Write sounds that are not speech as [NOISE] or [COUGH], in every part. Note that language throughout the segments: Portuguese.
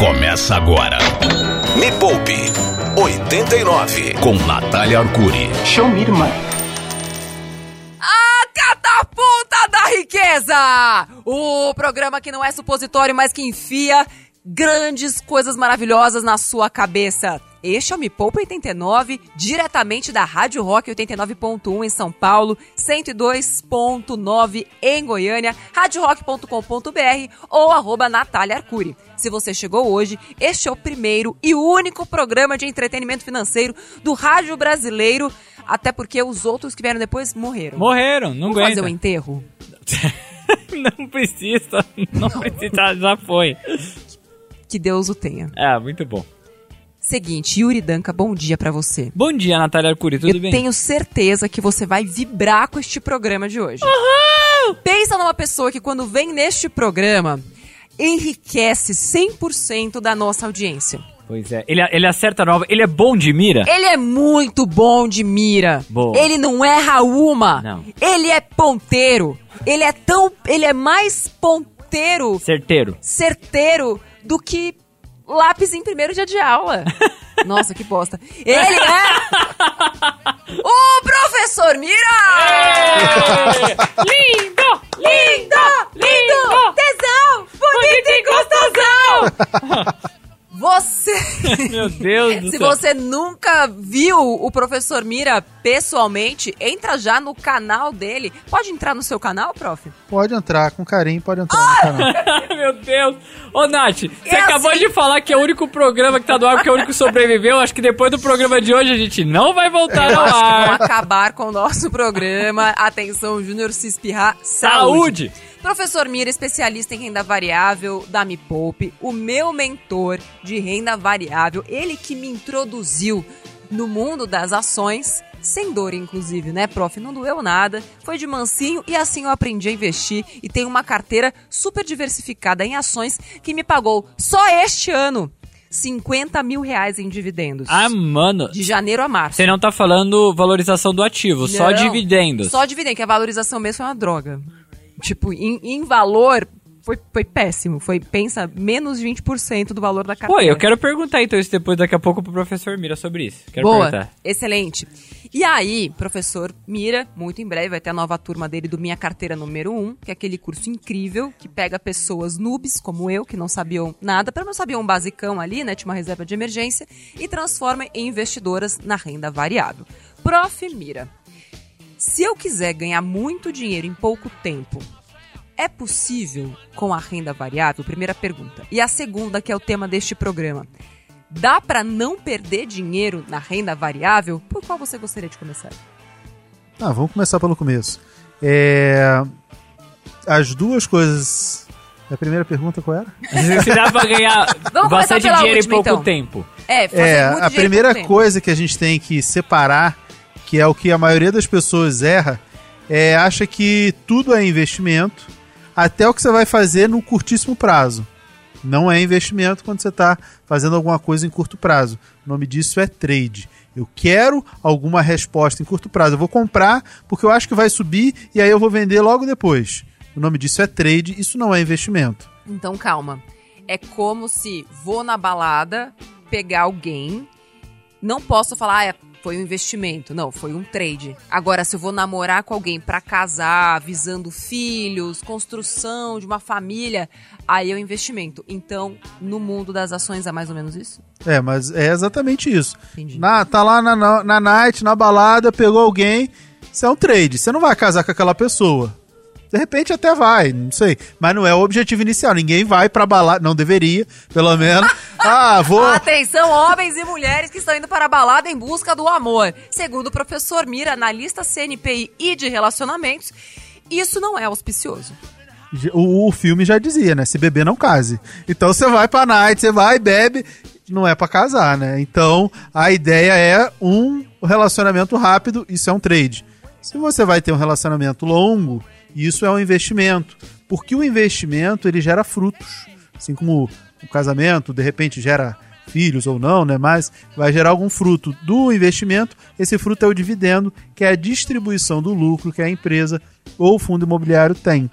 Começa agora. Me Poupe 89 com Natália Arcuri. Show me, irmã. A catapulta da riqueza! O programa que não é supositório, mas que enfia grandes coisas maravilhosas na sua cabeça. Este é o Me Poupa 89, diretamente da Rádio Rock 89.1 em São Paulo, 102.9 em Goiânia, radiorock.com.br ou arroba Natália Arcuri. Se você chegou hoje, este é o primeiro e único programa de entretenimento financeiro do rádio brasileiro, até porque os outros que vieram depois morreram. Morreram, não Vamos aguenta. fazer o enterro? [LAUGHS] não precisa, não precisa, já foi. Que Deus o tenha. É, muito bom. Seguinte, Yuri Danca, bom dia pra você. Bom dia, Natália Arcuri, tudo Eu bem? tenho certeza que você vai vibrar com este programa de hoje. Pensa numa pessoa que quando vem neste programa enriquece 100% da nossa audiência. Pois é, ele, ele acerta nova, ele é bom de mira? Ele é muito bom de mira. Boa. Ele não erra uma. Não. Ele é ponteiro. Ele é tão, ele é mais ponteiro, Certeiro. certeiro do que lápis em primeiro dia de aula. [LAUGHS] Nossa, que bosta. Ele é o professor Mira! Lindo! Lindo! Lindo! Tesão! Bonito e gostosão! Você... [LAUGHS] Meu Deus do Se céu. você nunca viu o professor Mira pessoalmente, entra já no canal dele. Pode entrar no seu canal, prof? Pode entrar, com carinho, pode entrar no canal. [LAUGHS] Meu Deus. Ô, Nath, você É acabou assim. de falar que é o único programa que tá no ar, que é o único que sobreviveu. Acho que depois do programa de hoje a gente não vai voltar ao que vão ar. acabar com o nosso programa. Atenção, Júnior, se espirrar, saúde. Saúde! Professor Mira, especialista em renda variável da Me Poupe, o meu mentor de renda variável, ele que me introduziu no mundo das ações, sem dor inclusive, né, prof? Não doeu nada, foi de mansinho e assim eu aprendi a investir e tenho uma carteira super diversificada em ações que me pagou só este ano 50 mil reais em dividendos. Ah, mano. De janeiro a março. Você não tá falando valorização do ativo, só Não, dividendos. Só dividendo, que a valorização mesmo foi uma droga. Tipo, em, em valor, foi, foi péssimo. Foi, pensa, menos 20% do valor da Pô, carteira. eu quero perguntar então isso depois, daqui a pouco, pro professor Mira sobre isso. Quero Boa, perguntar. excelente. E aí, professor Mira, muito em breve vai ter a nova turma dele do Minha Carteira número 1, que é aquele curso incrível que pega pessoas noobs como eu, que não sabiam nada, para não sabiam um basicão ali, né, tinha uma reserva de emergência, e transforma em investidoras na renda variável. Prof. Mira, se eu quiser ganhar muito dinheiro em pouco tempo, é possível com a renda variável? Primeira pergunta. E a segunda, que é o tema deste programa. Dá para não perder dinheiro na renda variável? Por qual você gostaria de começar? Ah, vamos começar pelo começo. É... As duas coisas. A primeira pergunta qual era? [LAUGHS] Se dá pra ganhar bastante dinheiro última, em pouco então. tempo. É, fazer É, muito a primeira coisa que a gente tem que separar, que é o que a maioria das pessoas erra, é acha que tudo é investimento, até o que você vai fazer no curtíssimo prazo. Não é investimento quando você está fazendo alguma coisa em curto prazo. O nome disso é trade. Eu quero alguma resposta em curto prazo. Eu vou comprar porque eu acho que vai subir e aí eu vou vender logo depois. O nome disso é trade, isso não é investimento. Então calma. É como se vou na balada pegar alguém, não posso falar, ah, é, foi um investimento. Não, foi um trade. Agora, se eu vou namorar com alguém pra casar, visando filhos, construção de uma família, aí é um investimento. Então, no mundo das ações é mais ou menos isso? É, mas é exatamente isso. Entendi. Na, tá lá na, na, na night, na balada, pegou alguém, isso é um trade. Você não vai casar com aquela pessoa. De repente até vai, não sei. Mas não é o objetivo inicial. Ninguém vai pra balada, não deveria, pelo menos. [LAUGHS] Ah, vou. Atenção, homens e mulheres que estão indo para a balada em busca do amor. Segundo o professor Mira, analista CNPI e de relacionamentos, isso não é auspicioso. O, o filme já dizia, né? Se beber, não case. Então você vai pra night, você vai, bebe, não é pra casar, né? Então a ideia é um relacionamento rápido, isso é um trade. Se você vai ter um relacionamento longo, isso é um investimento. Porque o investimento, ele gera frutos. Assim como o casamento, de repente, gera filhos ou não, né? Mas vai gerar algum fruto do investimento. Esse fruto é o dividendo, que é a distribuição do lucro que a empresa ou o fundo imobiliário tem.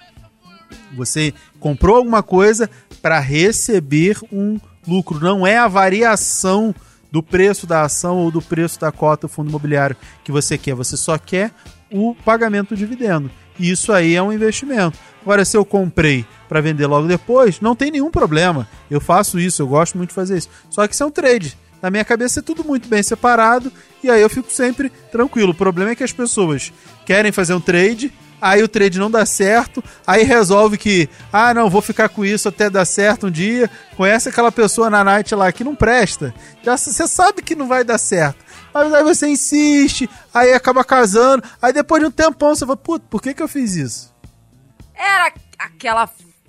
Você comprou alguma coisa para receber um lucro não é a variação do preço da ação ou do preço da cota do fundo imobiliário que você quer. Você só quer o pagamento do dividendo. Isso aí é um investimento. Agora, se eu comprei para vender logo depois, não tem nenhum problema. Eu faço isso, eu gosto muito de fazer isso. Só que isso é um trade. Na minha cabeça é tudo muito bem separado e aí eu fico sempre tranquilo. O problema é que as pessoas querem fazer um trade, aí o trade não dá certo, aí resolve que, ah, não, vou ficar com isso até dar certo um dia. Conhece aquela pessoa na night lá que não presta. Já você sabe que não vai dar certo. Mas aí você insiste, aí acaba casando, aí depois de um tempão você fala, puto, por que que eu fiz isso? Era aquela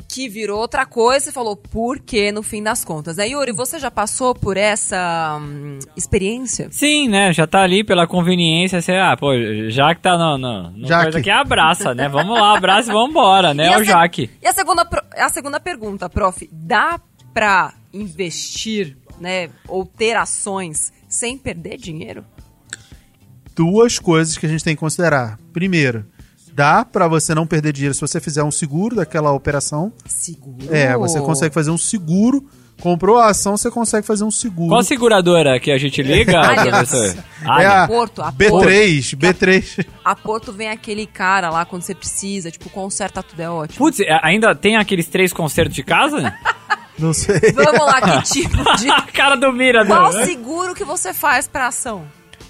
que virou outra coisa e falou por que no fim das contas. Aí, Yuri, você já passou por essa hum, experiência? Sim, né? Já tá ali pela conveniência, você, ah, pô, já que tá no, no, no Jaque. coisa aqui, abraça, né? Vamos lá, abraça e vambora, né? E É o Jaque. E a segunda, a segunda pergunta, prof, dá pra investir, né, ou ter ações sem perder dinheiro? duas coisas que a gente tem que considerar. Primeiro, dá para você não perder dinheiro se você fizer um seguro daquela operação. Seguro. É, você consegue fazer um seguro. Comprou a ação, você consegue fazer um seguro. Qual seguradora que a gente liga, [LAUGHS] é a Porto, a B3, B3. A Porto vem aquele cara lá quando você precisa, tipo, conserta tudo, é ótimo. Putz, é, ainda tem aqueles três concertos de casa? [LAUGHS] Não sei. Vamos lá, que [LAUGHS] tipo de... A cara do Mira, Qual não. seguro que você faz pra ação?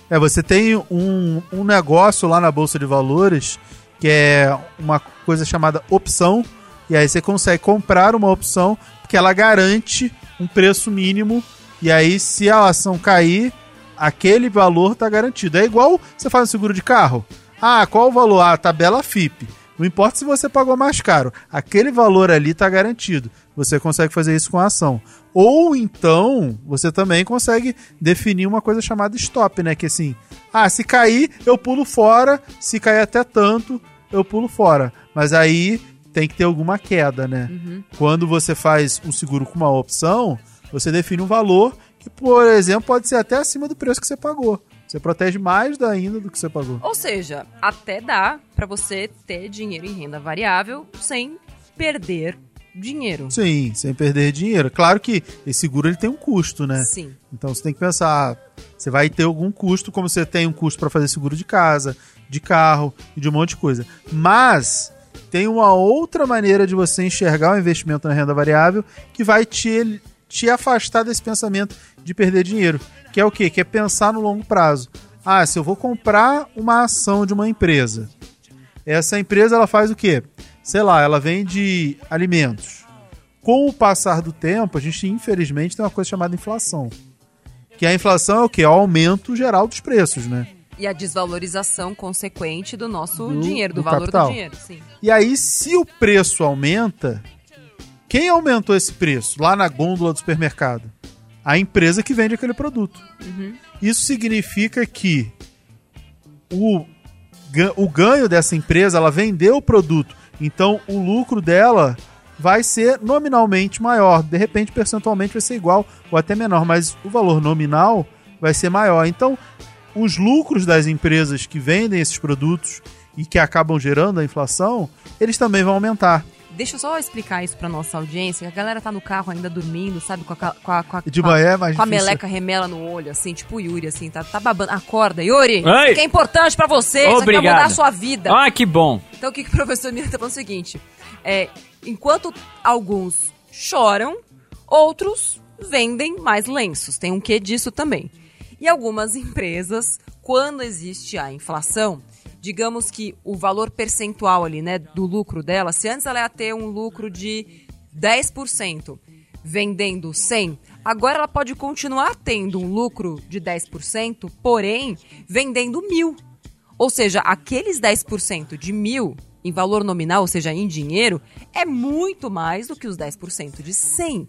É, você tem um, um negócio lá na Bolsa de Valores que é uma coisa chamada opção. E aí você consegue comprar uma opção porque ela garante um preço mínimo. E aí, se a ação cair, aquele valor tá garantido. É igual você faz um seguro de carro. Ah, qual o valor? Ah, tabela FIP. Não importa se você pagou mais caro, aquele valor ali tá garantido. Você consegue fazer isso com a ação. Ou então, você também consegue definir uma coisa chamada stop, né? Que assim, ah, se cair, eu pulo fora, se cair até tanto, eu pulo fora. Mas aí tem que ter alguma queda, né? Quando você faz um seguro com uma opção, você define um valor que, por exemplo, pode ser até acima do preço que você pagou. Você protege mais ainda do que você pagou. Ou seja, até dá pra você ter dinheiro em renda variável sem perder dinheiro. Sim, sem perder dinheiro. Claro que esse seguro ele tem um custo, né? Sim. Então você tem que pensar, você vai ter algum custo, como você tem um custo para fazer seguro de casa, de carro e de um monte de coisa. Mas tem uma outra maneira de você enxergar o investimento na renda variável que vai te, te afastar desse pensamento de perder dinheiro. Que é o quê? Que é pensar no longo prazo. Ah, se eu vou comprar uma ação de uma empresa, essa empresa ela faz o quê? Sei lá, ela vende alimentos. Com o passar do tempo, a gente infelizmente tem uma coisa chamada inflação. Que a inflação é o quê? É o aumento geral dos preços, né? E a desvalorização consequente do nosso Do- dinheiro, do, do valor capital. do dinheiro. Sim. E aí, se o preço aumenta, quem aumentou esse preço lá na gôndola do supermercado? A empresa que vende aquele produto. Isso significa que o, o ganho dessa empresa, ela vendeu o produto, então o lucro dela vai ser nominalmente maior. De repente, percentualmente vai ser igual ou até menor, mas o valor nominal vai ser maior. Então, os lucros das empresas que vendem esses produtos e que acabam gerando a inflação, eles também vão aumentar. Deixa eu só explicar isso pra nossa audiência, que a galera tá no carro ainda dormindo, sabe? Com a, com a, com a, De manhã é mais com a difícil. meleca remela no olho, assim, tipo o Yuri, assim, tá, tá babando. Acorda, Yuri! Oi. Isso aqui é importante pra você, isso aqui vai Obrigado. mudar a sua vida. Ah, que bom. Então o que, que o professor Mira tá falando é o seguinte: é, enquanto alguns choram, outros vendem mais lenços. Tem um quê disso também. E algumas empresas, quando existe a inflação, digamos que o valor percentual ali, né, do lucro dela, se antes ela ia ter um lucro de 10% vendendo 100, agora ela pode continuar tendo um lucro de 10%, porém vendendo mil. Ou seja, aqueles 10% de mil em valor nominal, ou seja, em dinheiro, é muito mais do que os 10% de 100.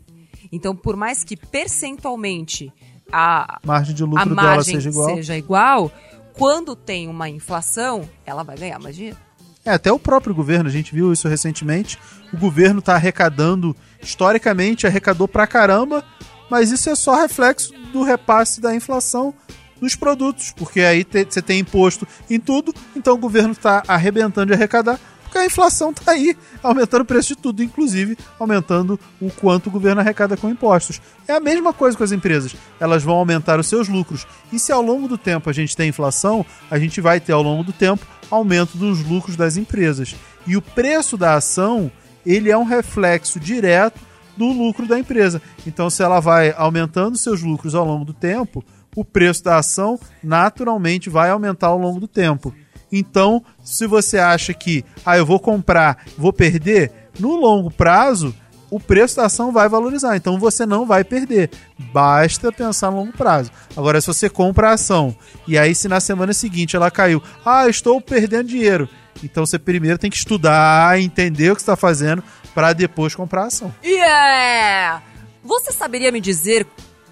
Então, por mais que percentualmente a, margem de lucro dela margem seja igual. seja igual, quando tem uma inflação, ela vai ganhar mais dinheiro. É, até o próprio governo, a gente viu isso recentemente. O governo está arrecadando, historicamente, arrecadou pra caramba, mas isso é só reflexo do repasse da inflação dos produtos, porque aí te- você tem imposto em tudo, então o governo está arrebentando de arrecadar, Porque a inflação tá aí, aumentando o preço de tudo, inclusive aumentando o quanto o governo arrecada com impostos. É a mesma coisa com as empresas. Elas vão aumentar os seus lucros. E se ao longo do tempo a gente tem inflação, a gente vai ter ao longo do tempo aumento dos lucros das empresas. E o preço da ação, ele é um reflexo direto do lucro da empresa. Então, se ela vai aumentando seus lucros ao longo do tempo, o preço da ação naturalmente vai aumentar ao longo do tempo. Então, se você acha que, ah, eu vou comprar, vou perder, no longo prazo, o preço da ação vai valorizar. Então você não vai perder. Basta pensar no longo prazo. Agora, se você compra a ação e aí, se na semana seguinte ela caiu, ah, estou perdendo dinheiro. Então você primeiro tem que estudar, entender o que está fazendo para depois comprar a ação. Yeah! Você saberia me dizer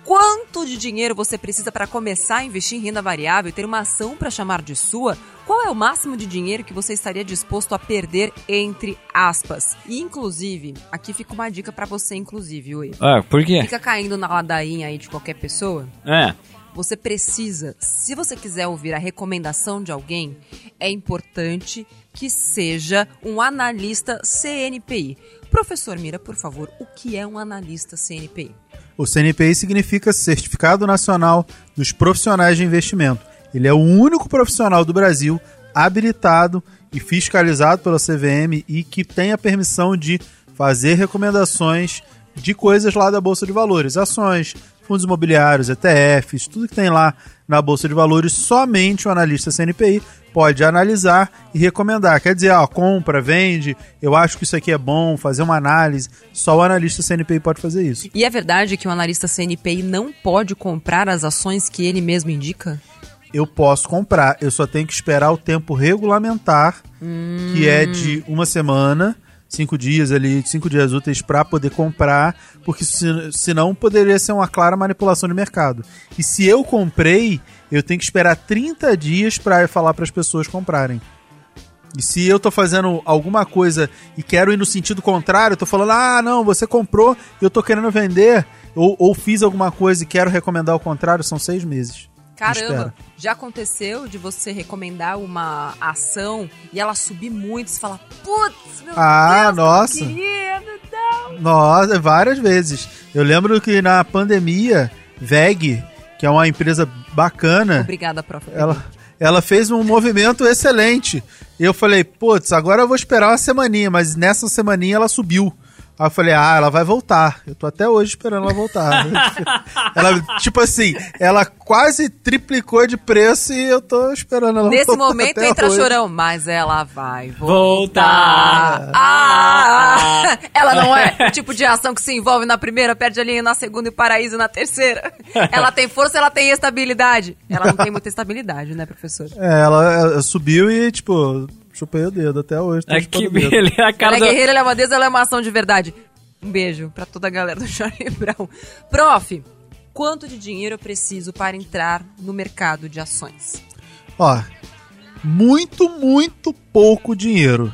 quanto de dinheiro você precisa para começar a investir em renda variável e ter uma ação para chamar de sua? Qual é o máximo de dinheiro que você estaria disposto a perder entre aspas? E inclusive, aqui fica uma dica para você inclusive, Oi. Ah, por quê? Fica caindo na ladainha aí de qualquer pessoa. É. Você precisa, se você quiser ouvir a recomendação de alguém, é importante que seja um analista CNPI. Professor Mira, por favor, o que é um analista CNPI? O CNPI significa Certificado Nacional dos Profissionais de Investimento. Ele é o único profissional do Brasil habilitado e fiscalizado pela CVM e que tem a permissão de fazer recomendações de coisas lá da Bolsa de Valores, ações, fundos imobiliários, ETFs, tudo que tem lá na Bolsa de Valores, somente o analista CNPI pode analisar e recomendar. Quer dizer, ó, compra, vende, eu acho que isso aqui é bom, fazer uma análise. Só o analista CNPI pode fazer isso. E é verdade que o analista CNPI não pode comprar as ações que ele mesmo indica? Eu posso comprar, eu só tenho que esperar o tempo regulamentar, hum. que é de uma semana cinco dias ali, cinco dias úteis para poder comprar, porque se, senão poderia ser uma clara manipulação de mercado. E se eu comprei, eu tenho que esperar 30 dias para falar para as pessoas comprarem. E se eu tô fazendo alguma coisa e quero ir no sentido contrário, eu tô falando, ah, não, você comprou e eu tô querendo vender, ou, ou fiz alguma coisa e quero recomendar o contrário, são seis meses. Caramba, já aconteceu de você recomendar uma ação e ela subir muito, você fala, putz, meu ah, Deus, nossa. Queria, não. Nossa, várias vezes. Eu lembro que na pandemia, VEG, que é uma empresa bacana. Obrigada, prof. Ela, ela fez um movimento excelente. E eu falei, putz, agora eu vou esperar uma semaninha, mas nessa semaninha ela subiu. Aí eu falei, ah, ela vai voltar. Eu tô até hoje esperando ela voltar. [LAUGHS] ela, tipo assim, ela quase triplicou de preço e eu tô esperando ela Nesse voltar. Nesse momento entra hoje. chorão, mas ela vai voltar. voltar. Ah, ela não é o tipo de ação que se envolve na primeira, perde a linha na segunda e paraíso na terceira. Ela tem força, ela tem estabilidade. Ela não tem muita estabilidade, né, professor? É, ela, ela subiu e, tipo, chupei o dedo até hoje. É que beleza. A cara ela é guerreira, ela é uma deusa, ela é uma ação de verdade. Um beijo pra toda a galera do [LAUGHS] Charlie Brown. Prof, quanto de dinheiro eu preciso para entrar no mercado de ações? Ó, muito, muito pouco dinheiro.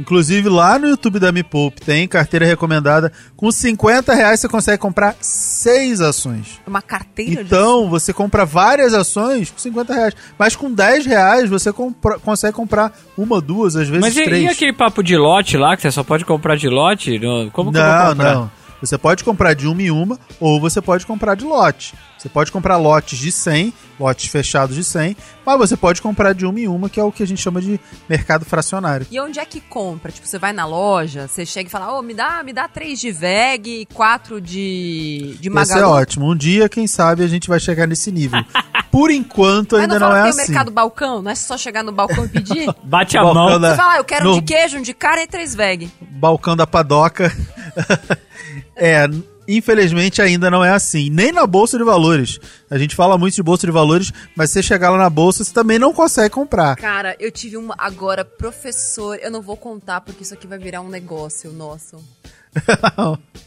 Inclusive lá no YouTube da Me Poupe tem carteira recomendada. Com 50 reais você consegue comprar seis ações. Uma carteira Então você compra várias ações com 50 reais. Mas com 10 reais você compra, consegue comprar uma, duas, às vezes Mas e, três. Mas e aquele papo de lote lá, que você só pode comprar de lote? Como que não, eu vou comprar? Não, Você pode comprar de uma em uma ou você pode comprar de lote. Você pode comprar lotes de 100, lotes fechados de 100, mas você pode comprar de uma em uma, que é o que a gente chama de mercado fracionário. E onde é que compra? Tipo, você vai na loja, você chega e fala, ô, oh, me dá, me dá três de VEG e quatro de, de Magalu. Isso é ótimo. Um dia, quem sabe, a gente vai chegar nesse nível. Por enquanto, ainda não, não é tem assim. Tem o mercado balcão? Não é só chegar no balcão e pedir? [LAUGHS] Bate a mão. Da... Você fala, ah, eu quero no... um de queijo, um de carne e três VEG. Balcão da padoca. [LAUGHS] é, Infelizmente ainda não é assim, nem na bolsa de valores. A gente fala muito de bolsa de valores, mas você chegar lá na bolsa, você também não consegue comprar. Cara, eu tive uma agora professor, eu não vou contar porque isso aqui vai virar um negócio nosso.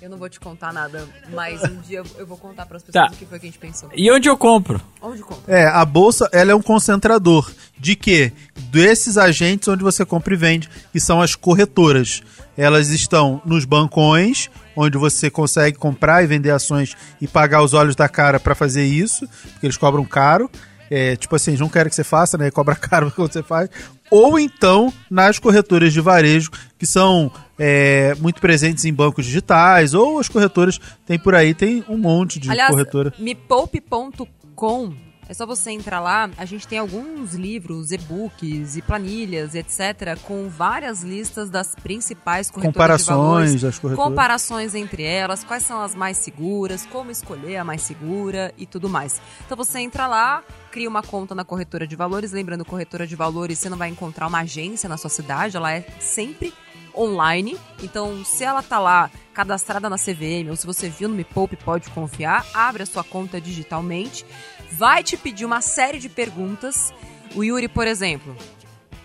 Eu não vou te contar nada, mas um dia eu vou contar para as pessoas tá. o que foi que a gente pensou. E onde eu compro? Onde compro? É, a bolsa, ela é um concentrador de quê? Desses agentes onde você compra e vende, que são as corretoras. Elas estão nos bancões onde você consegue comprar e vender ações e pagar os olhos da cara para fazer isso, porque eles cobram caro. É, tipo assim, não querem que você faça, né? Cobra [LAUGHS] caro quando você faz. Ou então nas corretoras de varejo, que são é, muito presentes em bancos digitais, ou as corretoras tem por aí, tem um monte de Aliás, corretora. mepoupe.com é só você entrar lá, a gente tem alguns livros, e-books e planilhas, etc., com várias listas das principais corretoras Comparações de valores, das corretoras. comparações entre elas, quais são as mais seguras, como escolher a mais segura e tudo mais. Então você entra lá, cria uma conta na corretora de valores, lembrando, corretora de valores, você não vai encontrar uma agência na sua cidade, ela é sempre online. Então, se ela tá lá cadastrada na CVM ou se você viu no Me Poupe, pode confiar, abre a sua conta digitalmente, vai te pedir uma série de perguntas. O Yuri, por exemplo,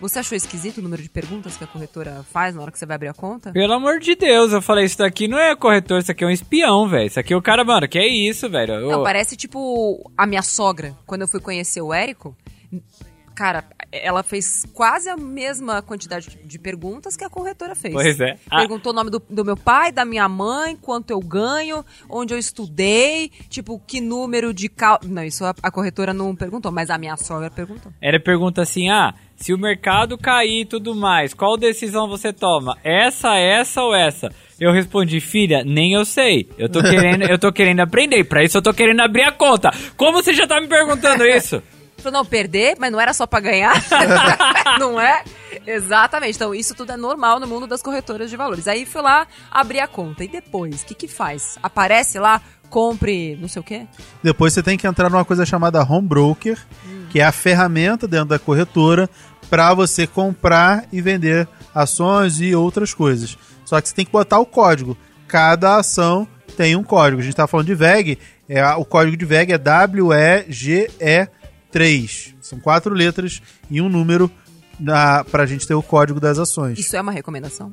você achou esquisito o número de perguntas que a corretora faz na hora que você vai abrir a conta? Pelo amor de Deus, eu falei, isso daqui não é corretor, isso aqui é um espião, velho. Isso aqui é o cara, mano, que é isso, velho. Não, Ô, parece tipo a minha sogra, quando eu fui conhecer o Érico. Cara, ela fez quase a mesma quantidade de- perguntas que a corretora fez. Pois é. Ah. Perguntou o nome do, do meu pai, da minha mãe, quanto eu ganho, onde eu estudei, tipo, que número de cal... Não, isso a, a corretora não perguntou, mas a minha sogra perguntou. Era pergunta assim, ah, se o mercado cair e tudo mais, qual decisão você toma? Essa, essa ou essa? Eu respondi, filha, nem eu sei. Eu tô [LAUGHS] querendo, eu tô querendo aprender. Pra isso eu tô querendo abrir a conta. Como você já tá me perguntando isso? Falou, não, perder, mas não era só pra ganhar. [LAUGHS] [LAUGHS] não é? Exatamente. Então, isso tudo é normal no mundo das corretoras de valores. Aí fui lá, abri a conta. E depois, o que que faz? Aparece lá, compre não sei o quê? Depois você tem que entrar numa coisa chamada home broker, que é a ferramenta dentro da corretora para você comprar e vender ações e outras coisas. Só que você tem que botar o código. Cada ação tem um código. A gente está falando de VEG, é, o código de VEG é WEGE3. São quatro letras e um número para a gente ter o código das ações. Isso é uma recomendação?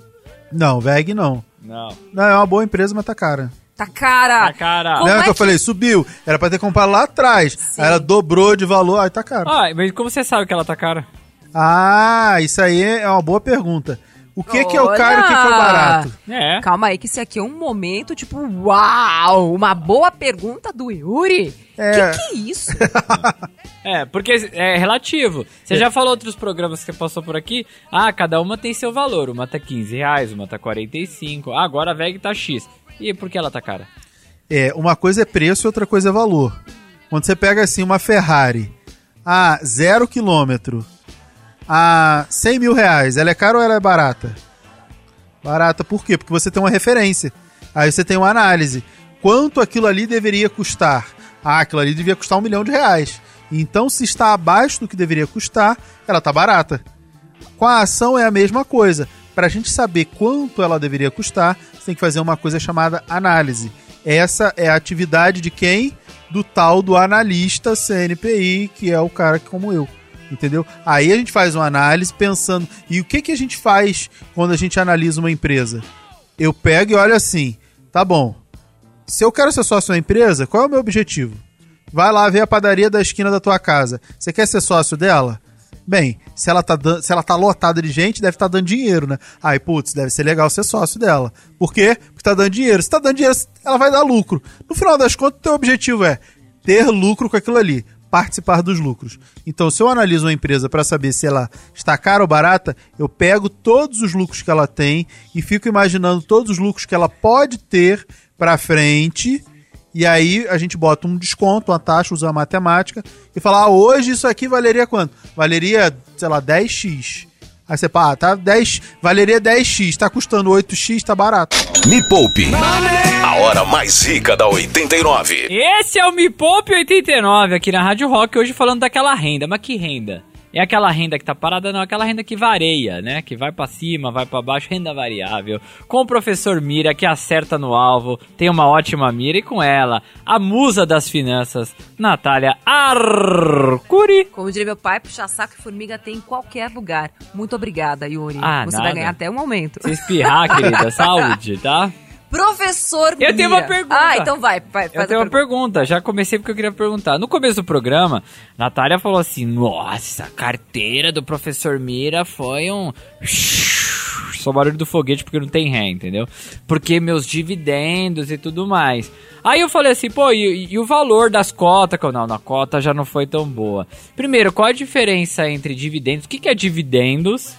Não, VEG não. Não. Não, é uma boa empresa, mas tá cara. Tá cara! Tá cara. Como Lembra é que eu falei, subiu? Era pra ter comprado lá atrás. Sim. Aí ela dobrou de valor, aí tá caro. Ah, mas como você sabe que ela tá cara? Ah, isso aí é uma boa pergunta. O que, que é o caro e o que, que é o barato? É. Calma aí, que esse aqui é um momento, tipo, uau! Uma boa pergunta do Yuri. É. Que que é isso? [LAUGHS] É, porque é relativo. Você já falou outros programas que você passou por aqui? Ah, cada uma tem seu valor. Uma tá 15 reais, uma tá 45. Ah, agora a VEG tá X. E por que ela tá cara? É, uma coisa é preço e outra coisa é valor. Quando você pega assim uma Ferrari a zero quilômetro a 100 mil reais, ela é cara ou ela é barata? Barata por quê? Porque você tem uma referência. Aí você tem uma análise. Quanto aquilo ali deveria custar? Ah, aquilo ali devia custar um milhão de reais. Então, se está abaixo do que deveria custar, ela está barata. Com a ação é a mesma coisa. Para a gente saber quanto ela deveria custar, você tem que fazer uma coisa chamada análise. Essa é a atividade de quem? Do tal do analista CNPI, que é o cara como eu. Entendeu? Aí a gente faz uma análise pensando. E o que, que a gente faz quando a gente analisa uma empresa? Eu pego e olho assim: tá bom. Se eu quero ser sócio da empresa, qual é o meu objetivo? Vai lá ver a padaria da esquina da tua casa. Você quer ser sócio dela? Bem, se ela tá, se ela tá lotada de gente, deve estar dando dinheiro, né? Aí, putz, deve ser legal ser sócio dela. Por quê? Porque tá dando dinheiro. Se tá dando dinheiro, ela vai dar lucro. No final das contas, o teu objetivo é ter lucro com aquilo ali, participar dos lucros. Então, se eu analiso uma empresa para saber se ela está cara ou barata, eu pego todos os lucros que ela tem e fico imaginando todos os lucros que ela pode ter para frente. E aí a gente bota um desconto, uma taxa, usa a matemática e fala: ah, hoje isso aqui valeria quanto? Valeria, sei lá, 10x. Aí você fala, ah, tá 10, valeria 10x, tá custando 8x, tá barato. Me Poupe. A hora mais rica da 89. Esse é o Me Poupe 89 aqui na Rádio Rock, hoje falando daquela renda. Mas que renda? É aquela renda que tá parada, não, aquela renda que vareia, né? Que vai pra cima, vai pra baixo, renda variável. Com o professor Mira, que acerta no alvo, tem uma ótima mira, e com ela, a musa das finanças, Natália Arcuri. Como diria meu pai, puxar saco e formiga tem em qualquer lugar. Muito obrigada, Yuri. Ah, Você nada. vai ganhar até um aumento. Se espirrar, querida, [LAUGHS] saúde, tá? Professor Eu tenho uma Mira. pergunta. Ah, então vai, vai. Eu tenho uma pergunta, já comecei porque eu queria perguntar. No começo do programa, Natália falou assim: Nossa, a carteira do professor Mira foi um. [LAUGHS] só barulho do foguete porque não tem ré, entendeu? Porque meus dividendos e tudo mais. Aí eu falei assim, pô, e, e o valor das cotas? Não, na cota já não foi tão boa. Primeiro, qual a diferença entre dividendos? O que, que é dividendos?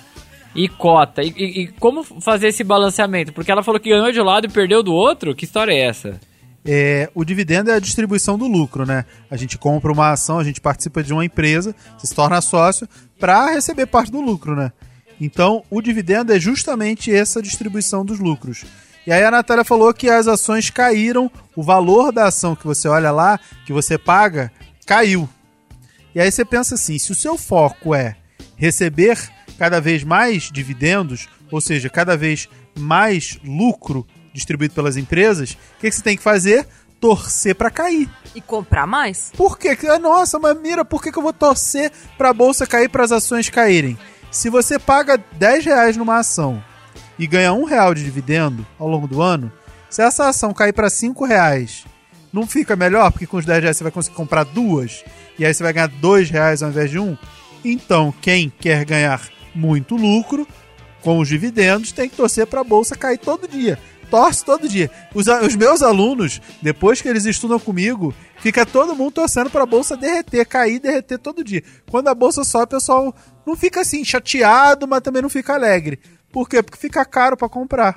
E cota. E, e, e, como fazer esse balanceamento? Porque ela falou que ganhou de um lado e perdeu do outro? Que história é essa? É, o dividendo é a distribuição do lucro, né? A gente compra uma ação, a gente participa de uma empresa, se torna sócio para receber parte do lucro, né? Então, o dividendo é justamente essa distribuição dos lucros. E aí a Natália falou que as ações caíram, o valor da ação que você olha lá, que você paga, caiu. E aí você pensa assim, se o seu foco é receber cada vez mais dividendos, ou seja, cada vez mais lucro distribuído pelas empresas, o que, que você tem que fazer? Torcer para cair. E comprar mais? Por quê? Ah, nossa, mas mira, por que, que eu vou torcer para a bolsa cair, para as ações caírem? Se você paga 10 reais numa ação e ganha um real de dividendo ao longo do ano, se essa ação cair para 5 reais, não fica melhor? Porque com os 10 reais você vai conseguir comprar duas e aí você vai ganhar 2 reais ao invés de um? Então, quem quer ganhar muito lucro com os dividendos, tem que torcer para a bolsa cair todo dia. Torce todo dia. Os, os, meus alunos, depois que eles estudam comigo, fica todo mundo torcendo para a bolsa derreter, cair, derreter todo dia. Quando a bolsa sobe, o pessoal não fica assim chateado, mas também não fica alegre. Por quê? Porque fica caro para comprar.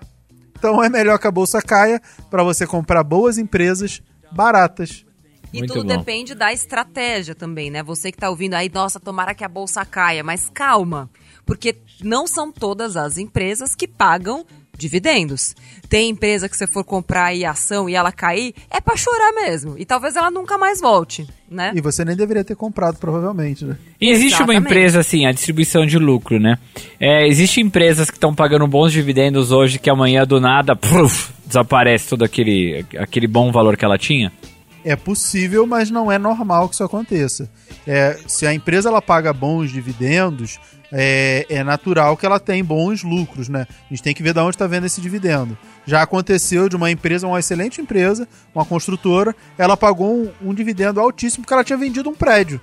Então é melhor que a bolsa caia para você comprar boas empresas baratas. E Muito tudo bom. depende da estratégia também, né? Você que está ouvindo aí, nossa, tomara que a bolsa caia, mas calma porque não são todas as empresas que pagam dividendos. Tem empresa que você for comprar aí ação e ela cair, é para chorar mesmo. E talvez ela nunca mais volte, né? E você nem deveria ter comprado, provavelmente, né? E existe Exatamente. uma empresa, assim, a distribuição de lucro, né? É, Existem empresas que estão pagando bons dividendos hoje que amanhã do nada pruf, desaparece todo aquele, aquele bom valor que ela tinha? É possível, mas não é normal que isso aconteça. É, se a empresa ela paga bons dividendos, é, é, natural que ela tenha bons lucros, né? A gente tem que ver de onde está vendo esse dividendo. Já aconteceu de uma empresa, uma excelente empresa, uma construtora, ela pagou um, um dividendo altíssimo porque ela tinha vendido um prédio.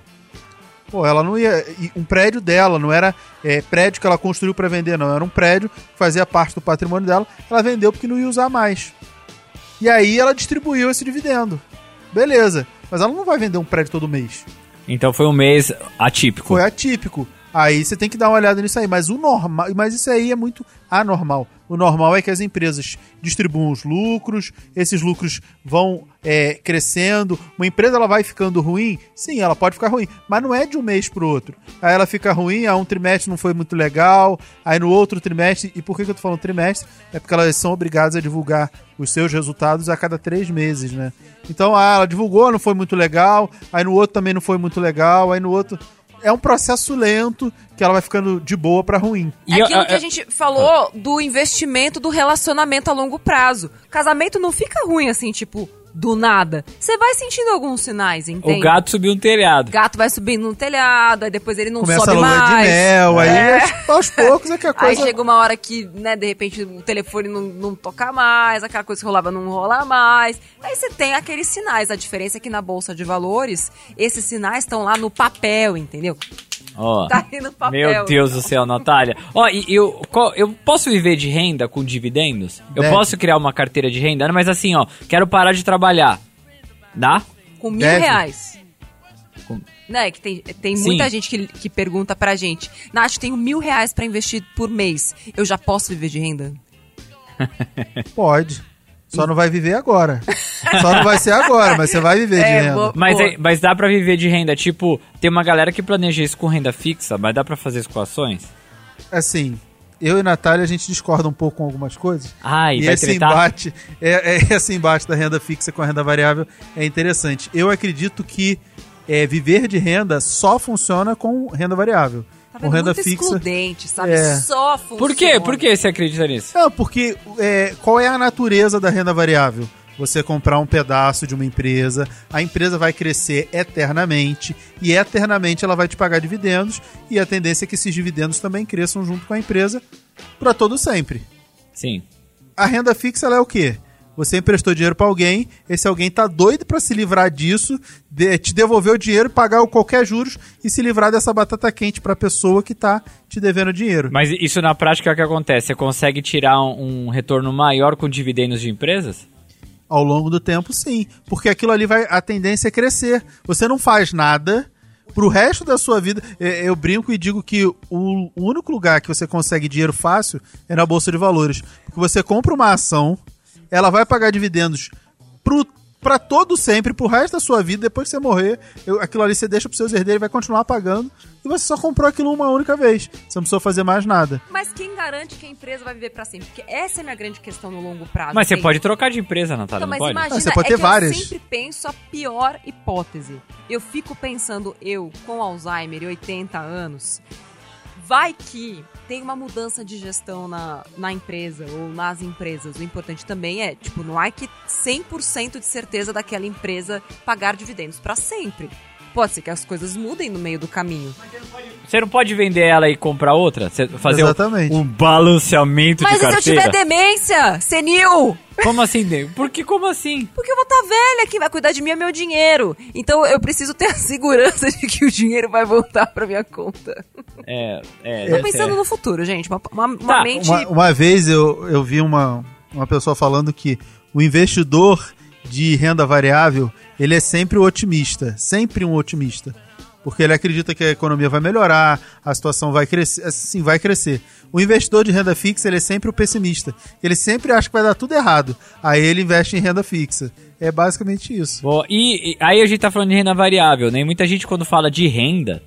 Pô, ela não ia. Um prédio dela, não era é, prédio que ela construiu para vender, não. Era um prédio que fazia parte do patrimônio dela. Ela vendeu porque não ia usar mais. E aí ela distribuiu esse dividendo. Beleza. Mas ela não vai vender um prédio todo mês. Então foi um mês atípico. Foi atípico. Aí você tem que dar uma olhada nisso aí. Mas o normal. Mas isso aí é muito anormal. O normal é que as empresas distribuam os lucros, esses lucros vão é, crescendo. Uma empresa ela vai ficando ruim? Sim, ela pode ficar ruim, mas não é de um mês para o outro. Aí ela fica ruim, há um trimestre não foi muito legal, aí no outro trimestre. E por que, que eu tô falando trimestre? É porque elas são obrigadas a divulgar os seus resultados a cada três meses, né? Então, ah, ela divulgou, não foi muito legal, aí no outro também não foi muito legal, aí no outro é um processo lento que ela vai ficando de boa para ruim. É aquilo que a gente falou do investimento do relacionamento a longo prazo. Casamento não fica ruim assim, tipo, do nada. Você vai sentindo alguns sinais, entende? O gato subiu um telhado. Gato vai subindo no telhado, aí depois ele não Começa sobe a lua mais. de mel, aí é. aos poucos é que a [LAUGHS] coisa... Aí chega uma hora que, né, de repente o telefone não, não toca mais, aquela coisa que rolava não rola mais. Aí você tem aqueles sinais. A diferença é que na Bolsa de Valores, esses sinais estão lá no papel, entendeu? Oh, [LAUGHS] tá aí no papel. Meu Deus do céu, Natália. Ó, oh, e eu, eu posso viver de renda com dividendos? Eu Deve. posso criar uma carteira de renda, mas assim, ó, quero parar de trabalhar. Dá? Com mil Deve. reais. Com... Né, que tem, tem muita gente que, que pergunta pra gente, Nath, tenho mil reais pra investir por mês. Eu já posso viver de renda? [LAUGHS] Pode. Só não vai viver agora. [LAUGHS] Só não vai ser agora, mas você vai viver é, de renda. Mas, é, mas dá pra viver de renda. Tipo, tem uma galera que planeja isso com renda fixa, mas dá pra fazer isso com ações? Assim, eu e Natália, a gente discorda um pouco com algumas coisas. Ai, e vai esse tretar? embate, é, é, esse embate da renda fixa com a renda variável é interessante. Eu acredito que é, viver de renda só funciona com renda variável. Tá com renda muito fixa. excludente, sabe? É. Só funciona. Por quê? Por que você acredita nisso? Não, porque é, qual é a natureza da renda variável? Você comprar um pedaço de uma empresa, a empresa vai crescer eternamente e eternamente ela vai te pagar dividendos e a tendência é que esses dividendos também cresçam junto com a empresa para todo sempre. Sim. A renda fixa é o quê? Você emprestou dinheiro pra alguém, esse alguém tá doido pra se livrar disso, de- te devolver o dinheiro, pagar qualquer juros e se livrar dessa batata quente pra pessoa que tá te devendo dinheiro. Mas isso na prática é o que acontece? Você consegue tirar um, um retorno maior com dividendos de empresas? Ao longo do tempo, sim. Porque aquilo ali vai. A tendência é crescer. Você não faz nada. Pro resto da sua vida, eh, eu brinco e digo que o único lugar que você consegue dinheiro fácil é na Bolsa de Valores. Porque você compra uma ação, ela vai pagar dividendos pro, pra todo sempre, pro resto da sua vida, depois que você morrer, eu- aquilo ali você deixa pros seus herdeiros, vai continuar pagando, e você só comprou aquilo uma única vez. Você não precisou fazer mais nada. Mas quem garante que a empresa vai viver pra sempre? Porque essa é a minha grande questão no longo prazo. Mas você Tem- pode trocar de empresa, Natália, Então, não mas pode? imagina, Ah, você pode é ter que várias. eu sempre penso a pior hipótese. Eu fico pensando, eu com Alzheimer e 80 anos, vai que tem uma mudança de gestão na, na empresa ou nas empresas. O importante também é, tipo, não há que 100% de certeza daquela empresa pagar dividendos pra sempre. Pode ser que as coisas mudem no meio do caminho. Você não pode vender ela e comprar outra? Você fazer um- Exatamente. um balanceamento Mas de e se eu carteira? tiver demência? Senil? Como assim? Nego? Por que como assim? Porque eu vou estar velha, quem vai cuidar de mim é meu dinheiro. Então eu preciso ter a segurança de que o dinheiro vai voltar pra minha conta. É, é. Tô pensando ser. no futuro, gente. Uma, uma, uma Tá, mente. Uma, uma vez eu, eu vi uma, uma pessoa falando que o investidor de renda variável, ele é sempre o otimista, sempre um otimista. Porque ele acredita que a economia vai melhorar, a situação vai crescer, assim, vai crescer. O investidor de renda fixa, ele é sempre o pessimista. Ele sempre acha que vai dar tudo errado. Aí ele investe em renda fixa. É basicamente isso. Boa. E, e aí a gente tá falando de renda variável, né? E Muita gente quando fala de renda,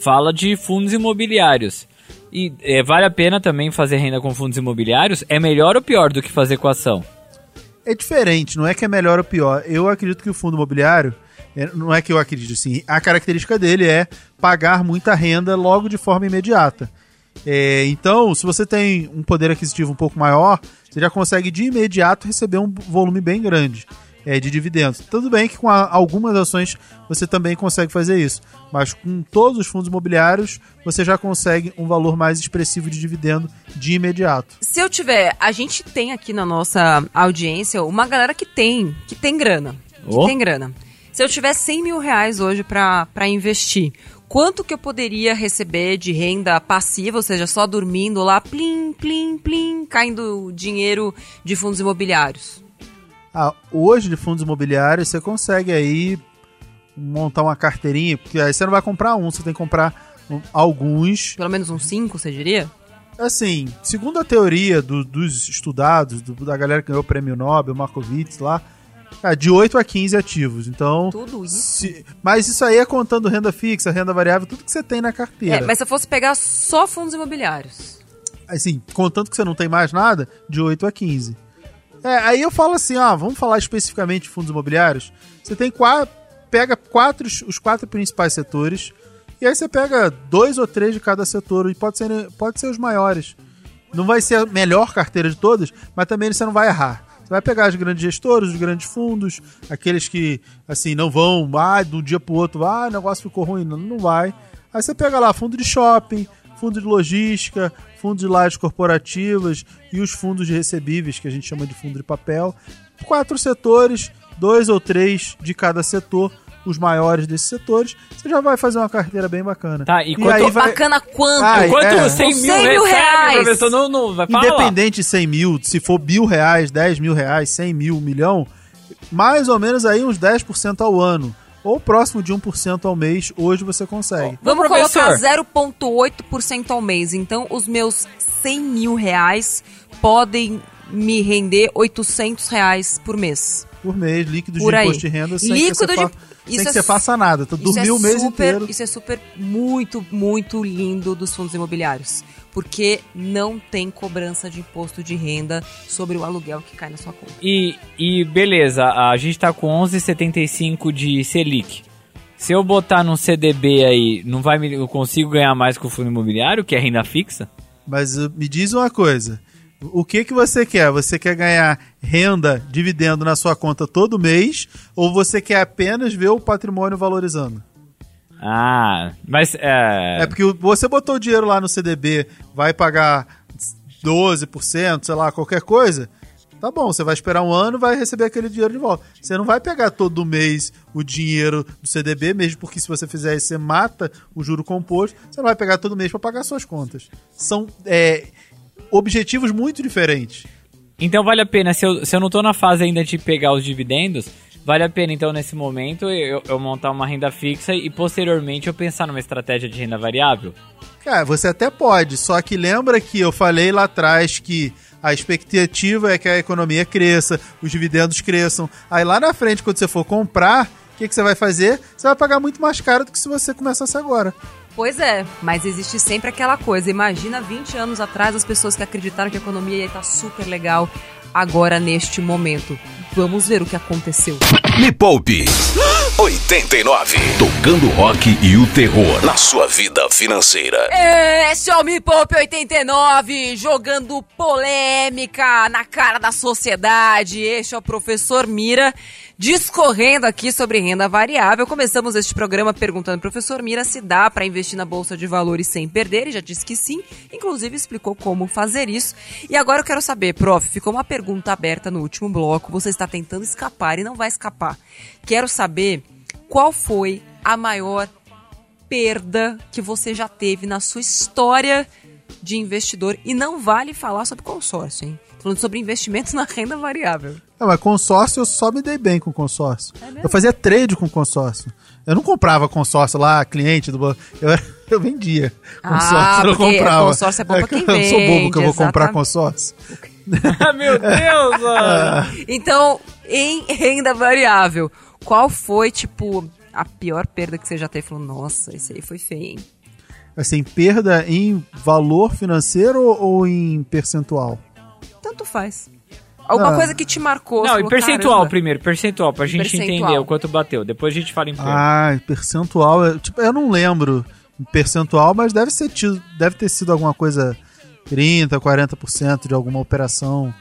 fala de fundos imobiliários. E é, vale a pena também fazer renda com fundos imobiliários? É melhor ou pior do que fazer com ação? É diferente, não é que é melhor ou pior. Eu acredito que o fundo imobiliário, é, não é que eu acredito assim, a característica dele é pagar muita renda logo de forma imediata. É, então, se você tem um poder aquisitivo um pouco maior, você já consegue de imediato receber um volume bem grande é, de dividendos. Tudo bem que com a- algumas ações você também consegue fazer isso, mas com todos os fundos imobiliários você já consegue um valor mais expressivo de dividendo de imediato. Se eu tiver. A gente tem aqui na nossa audiência uma galera que tem, que tem grana. Que Oh. tem grana. Se eu tiver 100 mil reais hoje pra investir, quanto que eu poderia receber de renda passiva, ou seja, só dormindo lá, plim, plim, plim, caindo dinheiro de fundos imobiliários? Ah, hoje de fundos imobiliários você consegue aí montar uma carteirinha, porque aí você não vai comprar um, você tem que comprar alguns. Pelo menos uns 5, você diria? Assim, segundo a teoria do- dos estudados, do- da galera que ganhou o prêmio Nobel, Markowitz lá, ah, de 8 a 15 ativos. Então. Tudo isso? se- mas isso aí é contando renda fixa, renda variável, tudo que você tem na carteira. É, mas se eu fosse pegar só fundos imobiliários. assim, contando que você não tem mais nada, de 8 a 15. É, aí eu falo assim, ó, vamos falar especificamente de fundos imobiliários. Você tem quatro, pega quatro, os quatro principais setores, e aí você pega dois ou três de cada setor, e pode ser, pode ser os maiores. Não vai ser a melhor carteira de todas, mas também você não vai errar. Você vai pegar os grandes gestores, os grandes fundos, aqueles que, assim, não vão, ah, de um dia pro outro, ah, o negócio ficou ruim. Não, não vai. Aí você pega lá fundo de shopping, fundo de logística, fundo de lajes corporativas e os fundos de recebíveis, que a gente chama de fundo de papel. Quatro setores, dois ou três de cada setor, os maiores desses setores. Você já vai fazer uma carteira bem bacana. Tá, e quanto- aí vai, Bacana quanto? Ah, Quanto é. 100 mil, 100 mil reais. professor? Não, não, vai falar. Independente de 100 mil, se for mil reais, 10 mil reais, 100 mil, um milhão, mais ou menos aí uns 10% ao ano. Ou próximo de 1% ao mês, hoje você consegue. Vamos professor. colocar 0,8% ao mês. Então, os meus 100 mil reais podem me render 800 reais por mês. Por mês, líquido Por de aí. imposto de renda, sem que Líquido você, de- fa- sem que é você faça nada. Tu Isso dormiu é o mês super, inteiro. Isso é super, muito, muito lindo dos fundos imobiliários. Porque não tem cobrança de imposto de renda sobre o aluguel que cai na sua conta. E, e beleza, a gente tá com 11,75 de Selic. Se eu botar num CDB aí, não vai me, eu consigo ganhar mais com o fundo imobiliário, que é renda fixa? Mas uh, me diz uma coisa. O que que você quer? Você quer ganhar renda, dividendo na sua conta todo mês? Ou você quer apenas ver o patrimônio valorizando? Ah, mas é, É porque você botou o dinheiro lá no CDB, vai pagar 12%, sei lá, qualquer coisa. Tá bom, você vai esperar um ano vai receber aquele dinheiro de volta. Você não vai pegar todo mês o dinheiro do CDB, mesmo porque se você fizer isso, você mata o juro composto. Você não vai pegar todo mês para pagar suas contas. São é, objetivos muito diferentes. Então vale a pena, se eu, se eu não tô na fase ainda de pegar os dividendos, vale a pena então nesse momento eu, eu montar uma renda fixa e posteriormente eu pensar numa estratégia de renda variável? Cara, você até pode, só que lembra que eu falei lá atrás que a expectativa é que a economia cresça, os dividendos cresçam. Aí lá na frente, quando você for comprar, o que, que você vai fazer? Você vai pagar muito mais caro do que se você começasse agora. Pois é, mas existe sempre aquela coisa. Imagina 20 anos atrás as pessoas que acreditaram que a economia ia estar super legal agora neste momento. Vamos ver o que aconteceu. Me Poupe 89. Tocando rock e o terror na sua vida financeira. Esse é o Me Poupe 89, jogando polêmica na cara da sociedade. Este é o professor Mira, discorrendo aqui sobre renda variável. Começamos este programa perguntando professor Mira se dá para investir na bolsa de valores sem perder. Ele já disse que sim, inclusive explicou como fazer isso. E agora eu quero saber, prof, ficou uma pergunta aberta no último bloco. Você está tentando escapar e não vai escapar. Quero saber qual foi a maior perda que você já teve na sua história de investidor. E não vale falar sobre consórcio, hein? Tô falando sobre investimentos [LAUGHS] na renda variável. Não, mas consórcio eu só me dei bem com consórcio. eu fazia trade com consórcio. Eu não comprava consórcio lá, cliente do banco. Eu, [LAUGHS] eu vendia consórcio, Ah, eu comprava. consórcio é bom pra quem Eu sou bobo que eu vou vende, comprar consórcio. Ah, Meu [LAUGHS] Deus, mano! Então, em renda variável, qual foi, tipo, a pior perda que você já teve? Falou, nossa, esse aí foi feio, hein? Assim, perda em valor financeiro ou em percentual? Tanto faz. Alguma Ah. coisa que te marcou. Não, e falou, percentual "Caramba". primeiro, percentual, pra gente Percentual. entender o quanto bateu. Depois a gente fala em perda. Ah, percentual. é- Tipo, eu não lembro em percentual, mas deve, ser tido, deve ter sido alguma coisa 30, 40% de alguma operação.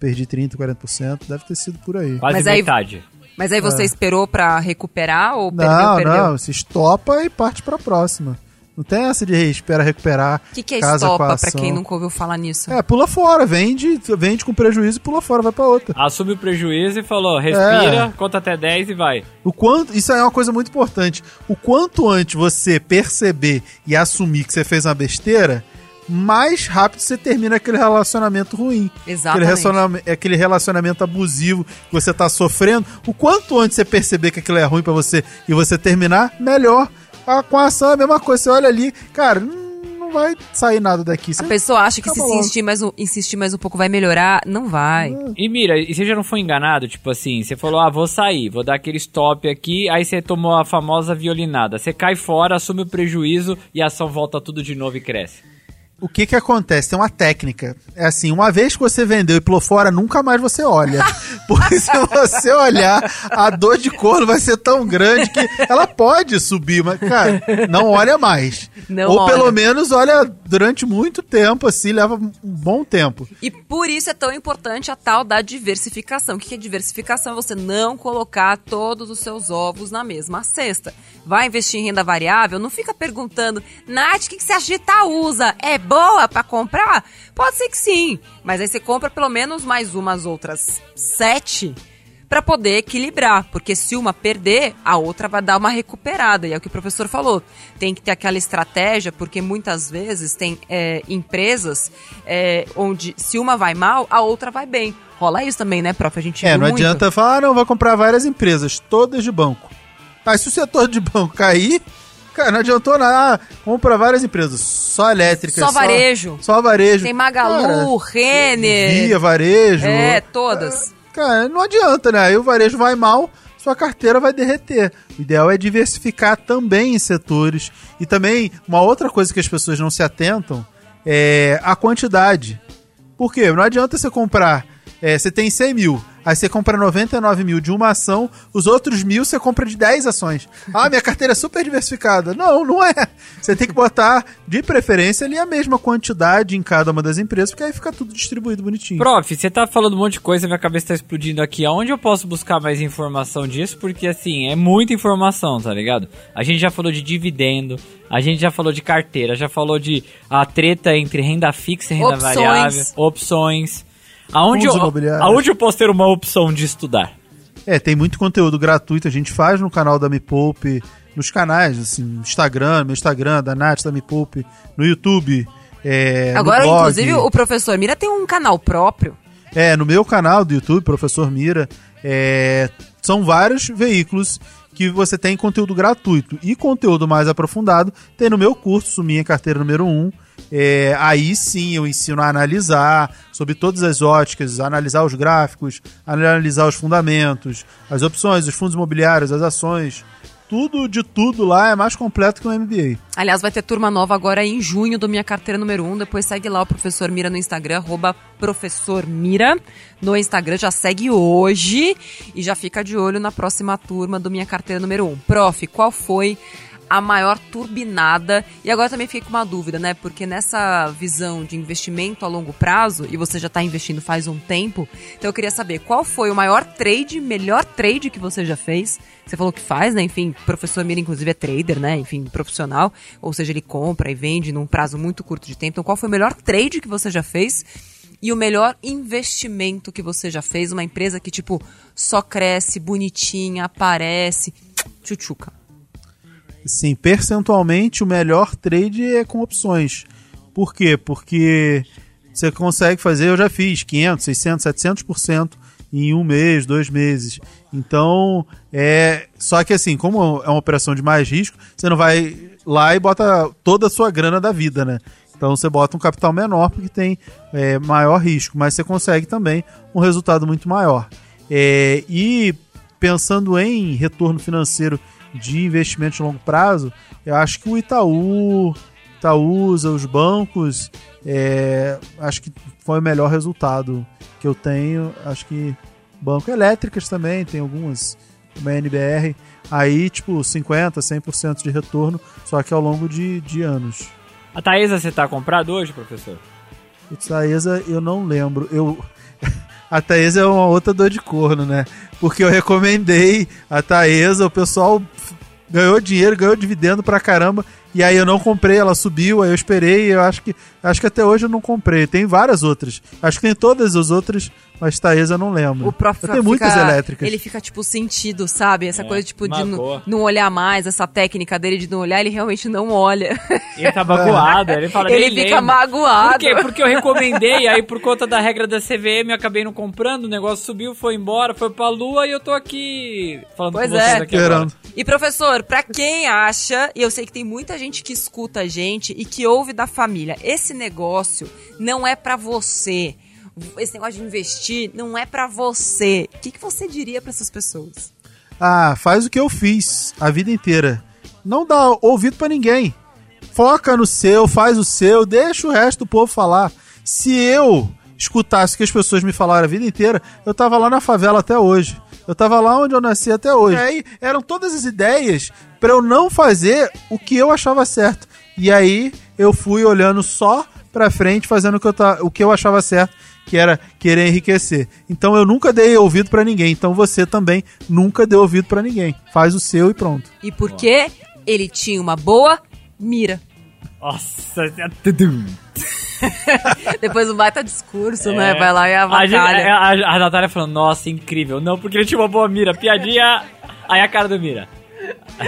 Perdi 30, 40%, deve ter sido por aí. Quase Mas aí- metade. Mas aí você esperou pra recuperar ou perdeu, É. Não, perdeu? não, se estopa e parte pra próxima. Não tem essa de espera recuperar. O que, que é casa estopa, pra quem nunca ouviu falar nisso? É, pula fora, vende, vende com prejuízo e pula fora, vai pra outra. Assume o prejuízo e falou, respira, É. conta até 10 e vai. O quanto, isso é uma coisa muito importante. O quanto antes você perceber e assumir que você fez uma besteira, mais rápido você termina aquele relacionamento ruim. Aquele Exatamente. relacionamento, aquele relacionamento abusivo que você tá sofrendo. O quanto antes você perceber que aquilo é ruim pra você e você terminar, melhor. Ah, com a ação é a mesma coisa. Você olha ali, cara, não vai sair nada daqui. Você A pessoa acha que se Acabou. insistir mais, um, insistir mais um pouco vai melhorar. Não vai. E mira, e você já não foi enganado? Tipo assim, você falou, ah, vou sair, vou dar aquele stop aqui, aí você tomou a famosa violinada. Você cai fora, assume o prejuízo e a ação volta tudo de novo e cresce. O que que acontece? Tem uma técnica. É assim, uma vez que você vendeu e pulou fora, nunca mais você olha. [LAUGHS] Porque se você olhar, a dor de corno vai ser tão grande que ela pode subir, mas, cara, não olha mais. Não Ou olha. pelo menos olha durante muito tempo, assim, leva um bom tempo. E por isso é tão importante a tal da diversificação. O que é diversificação? É você não colocar todos os seus ovos na mesma cesta. Vai investir em renda variável, não fica perguntando, Nath, o que você acha de? É boa pra comprar? Pode ser que sim, mas aí você compra pelo menos mais umas outras sete para poder equilibrar, porque se uma perder, a outra vai dar uma recuperada. E é o que o professor falou. Tem que ter aquela estratégia, porque muitas vezes tem é, empresas é, onde se uma vai mal, a outra vai bem. Rola isso também, né, prof? A gente É, não muito. adianta falar, ah, não, vai comprar várias empresas, todas de banco. Mas se o setor de banco cair, cara, não adiantou nada. Ah, compra várias empresas, só elétricas. Só varejo. Só varejo. Tem Magalu, Renner. Via, varejo. É, todas. Cara, não adianta, né? Aí o varejo vai mal, sua carteira vai derreter. O ideal é diversificar também em setores. E também, uma outra coisa que as pessoas não se atentam é a quantidade. Por quê? Não adianta você comprar. é, você tem 100 mil, aí você compra 99 mil de uma ação, os outros mil você compra de 10 ações. Ah, minha carteira é super diversificada. Não, não é. Você tem que botar, de preferência, ali a mesma quantidade em cada uma das empresas, porque aí fica tudo distribuído bonitinho. Prof, você tá falando um monte de coisa, minha cabeça tá explodindo aqui. Aonde eu posso buscar mais informação disso? Porque, assim, é muita informação, tá ligado? A gente já falou de dividendo, a gente já falou de carteira, já falou de a treta entre renda fixa e renda Opções. variável, opções. Aonde eu, aonde eu posso ter uma opção de estudar? É, tem muito conteúdo gratuito, a gente faz no canal da Me Poupe, nos canais, assim, no Instagram, meu Instagram, da Nath, da Me Poupe, no YouTube, é, Agora, no blog. inclusive, o professor Mira tem um canal próprio. É, no meu canal do YouTube, Professor Mira, é, são vários veículos que você tem conteúdo gratuito e conteúdo mais aprofundado tem no meu curso, Minha Carteira Número 1. É, aí sim eu ensino a analisar sobre todas as óticas, analisar os gráficos, analisar os fundamentos, as opções, os fundos imobiliários, as ações. Tudo de tudo lá é mais completo que o MBA. Aliás, vai ter turma nova agora em junho do Minha Carteira Número 1. Depois segue lá o Professor Mira no Instagram, arroba Professor Mira. No Instagram, já segue hoje e já fica de olho na próxima turma do Minha Carteira Número 1. Prof, qual foi a maior turbinada? E agora também fiquei com uma dúvida, né? Porque nessa visão de investimento a longo prazo, e você já está investindo faz um tempo, então eu queria saber qual foi o maior trade, melhor trade que você já fez? Você falou que faz, né? Enfim, professor Mira, inclusive, é trader, né? Enfim, profissional. Ou seja, ele compra e vende num prazo muito curto de tempo. Então, qual foi o melhor trade que você já fez? E o melhor investimento que você já fez? Uma empresa que, tipo, só cresce, bonitinha, aparece. Tchutchuca. Sim, percentualmente o melhor trade é com opções. Por quê? Porque você consegue fazer, eu já fiz 500, 600, 700% em um mês, dois meses. Então, é. Só que assim, como é uma operação de mais risco, você não vai lá e bota toda a sua grana da vida, né? Então você bota um capital menor porque tem é, maior risco, mas você consegue também um resultado muito maior. É, e pensando em retorno financeiro de investimento de longo prazo, eu acho que o Itaú, Itaúsa, os bancos, é, acho que foi o melhor resultado que eu tenho. Acho que banco elétricas também, tem algumas, como a NBR, aí tipo 50%, 100% de retorno, só que ao longo de, de anos. A Taesa você tá comprado hoje, professor? A ESA eu não lembro. Eu... A Taesa é uma outra dor de corno, né? Porque eu recomendei a Taesa, o pessoal ganhou dinheiro, ganhou dividendo pra caramba. E aí eu não comprei, ela subiu, aí eu esperei. Eu acho que acho que até hoje eu não comprei. Tem várias outras. Acho que tem todas as outras, mas Taesa eu não lembro. O eu tenho muitas elétricas. Ele fica, tipo, sentido, sabe? Essa É, coisa, tipo, de não, olhar mais, essa técnica dele de não olhar, ele realmente não olha. Ele tá magoado, ele fala [LAUGHS] ele "Nem fica lembro." magoado. Por quê? Porque eu recomendei, aí por conta da regra da CVM eu acabei não comprando, o negócio subiu, foi embora, foi pra lua e eu tô aqui falando Pois com vocês é. aqui agora. Esperando. E professor, pra quem acha, e eu sei que tem muita gente que escuta a gente e que ouve da família, esse negócio não é pra você. Esse negócio de investir não é pra você. O que, que você diria pra essas pessoas? Ah, faz o que eu fiz a vida inteira. Não dá ouvido pra ninguém. Foca no seu, faz o seu, deixa o resto do povo falar. Se eu escutasse o que as pessoas me falaram a vida inteira, eu tava lá na favela até hoje. Eu tava lá onde eu nasci até hoje. Aí eram todas as ideias pra eu não fazer o que eu achava certo. E aí eu fui olhando só pra frente, fazendo o que eu, ta- o que eu achava certo, que era querer enriquecer. Então eu nunca dei ouvido pra ninguém. Então você também nunca deu ouvido pra ninguém. Faz o seu e pronto. E porque ele tinha uma boa mira. Nossa, é. [LAUGHS] Depois um baita discurso, né? É. Vai lá e a, gente- avacalha. a, a Natália falando, nossa, incrível. Não, porque ele tinha uma boa mira, piadinha. Aí a cara do Mira.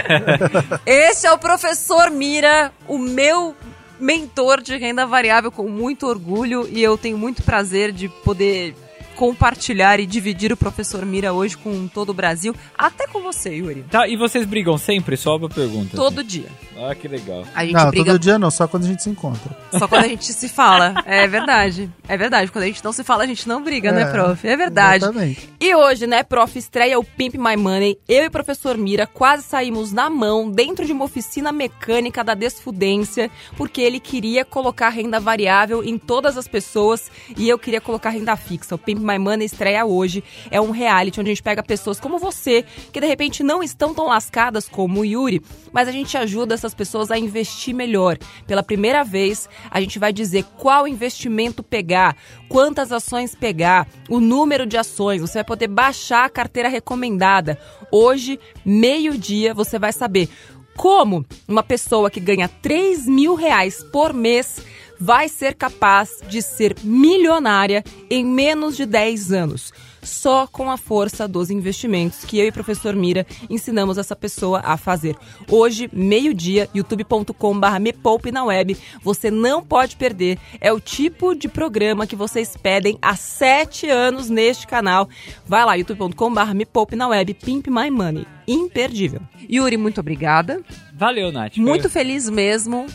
[LAUGHS] Esse é o professor Mira, o meu mentor de renda variável com muito orgulho e eu tenho muito prazer de poder compartilhar e dividir o professor Mira hoje com todo o Brasil, até com você, Yuri. Tá, e vocês brigam sempre? Só uma pergunta. Todo dia. assim. Ah, que legal. A gente não, briga todo dia não, só quando a gente se encontra. só quando a gente se fala. É verdade. É verdade. Quando a gente não se fala, a gente não briga, né, É, prof? É verdade. Exatamente. E hoje, né, prof, estreia o Pimp My Money. Eu e o professor Mira quase saímos na mão dentro de uma oficina mecânica da Desfudência, porque ele queria colocar renda variável em todas as pessoas e eu queria colocar renda fixa. O Pimp My Money estreia hoje. É um reality onde a gente pega pessoas como você, que de repente não estão tão lascadas como o Yuri, mas a gente ajuda essas pessoas a investir melhor. Pela primeira vez, a gente vai dizer qual investimento pegar, quantas ações pegar, o número de ações. Você vai poder baixar a carteira recomendada. Hoje, meio-dia, você vai saber como uma pessoa que ganha 3 mil reais por mês vai ser capaz de ser milionária em menos de 10 anos só com a força dos investimentos que eu e o professor Mira ensinamos essa pessoa a fazer. Hoje, meio-dia, youtube.com/barra me poupe na web. Você não pode perder. É o tipo de programa que vocês pedem há sete anos neste canal. Vai lá, youtube.com/barra me poupe na web. Pimp My Money. Imperdível. Yuri, muito obrigada. Valeu, Nath. Muito feliz mesmo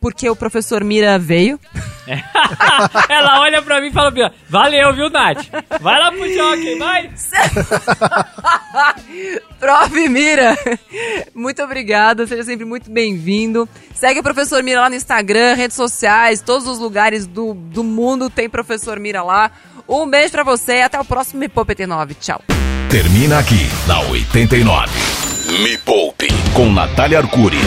porque o professor Mira veio. [LAUGHS] Ela olha pra mim e fala, valeu, viu, Nath? Vai lá pro jockey, vai! [LAUGHS] Prof. Mira, muito obrigada, seja sempre muito bem-vindo. Segue o professor Mira lá no Instagram, redes sociais, todos os lugares do, do mundo tem professor Mira lá. Um beijo pra você e até o próximo Me Poupe 89. Tchau. Termina aqui, na 89. Me Poupe, com Natália Arcuri.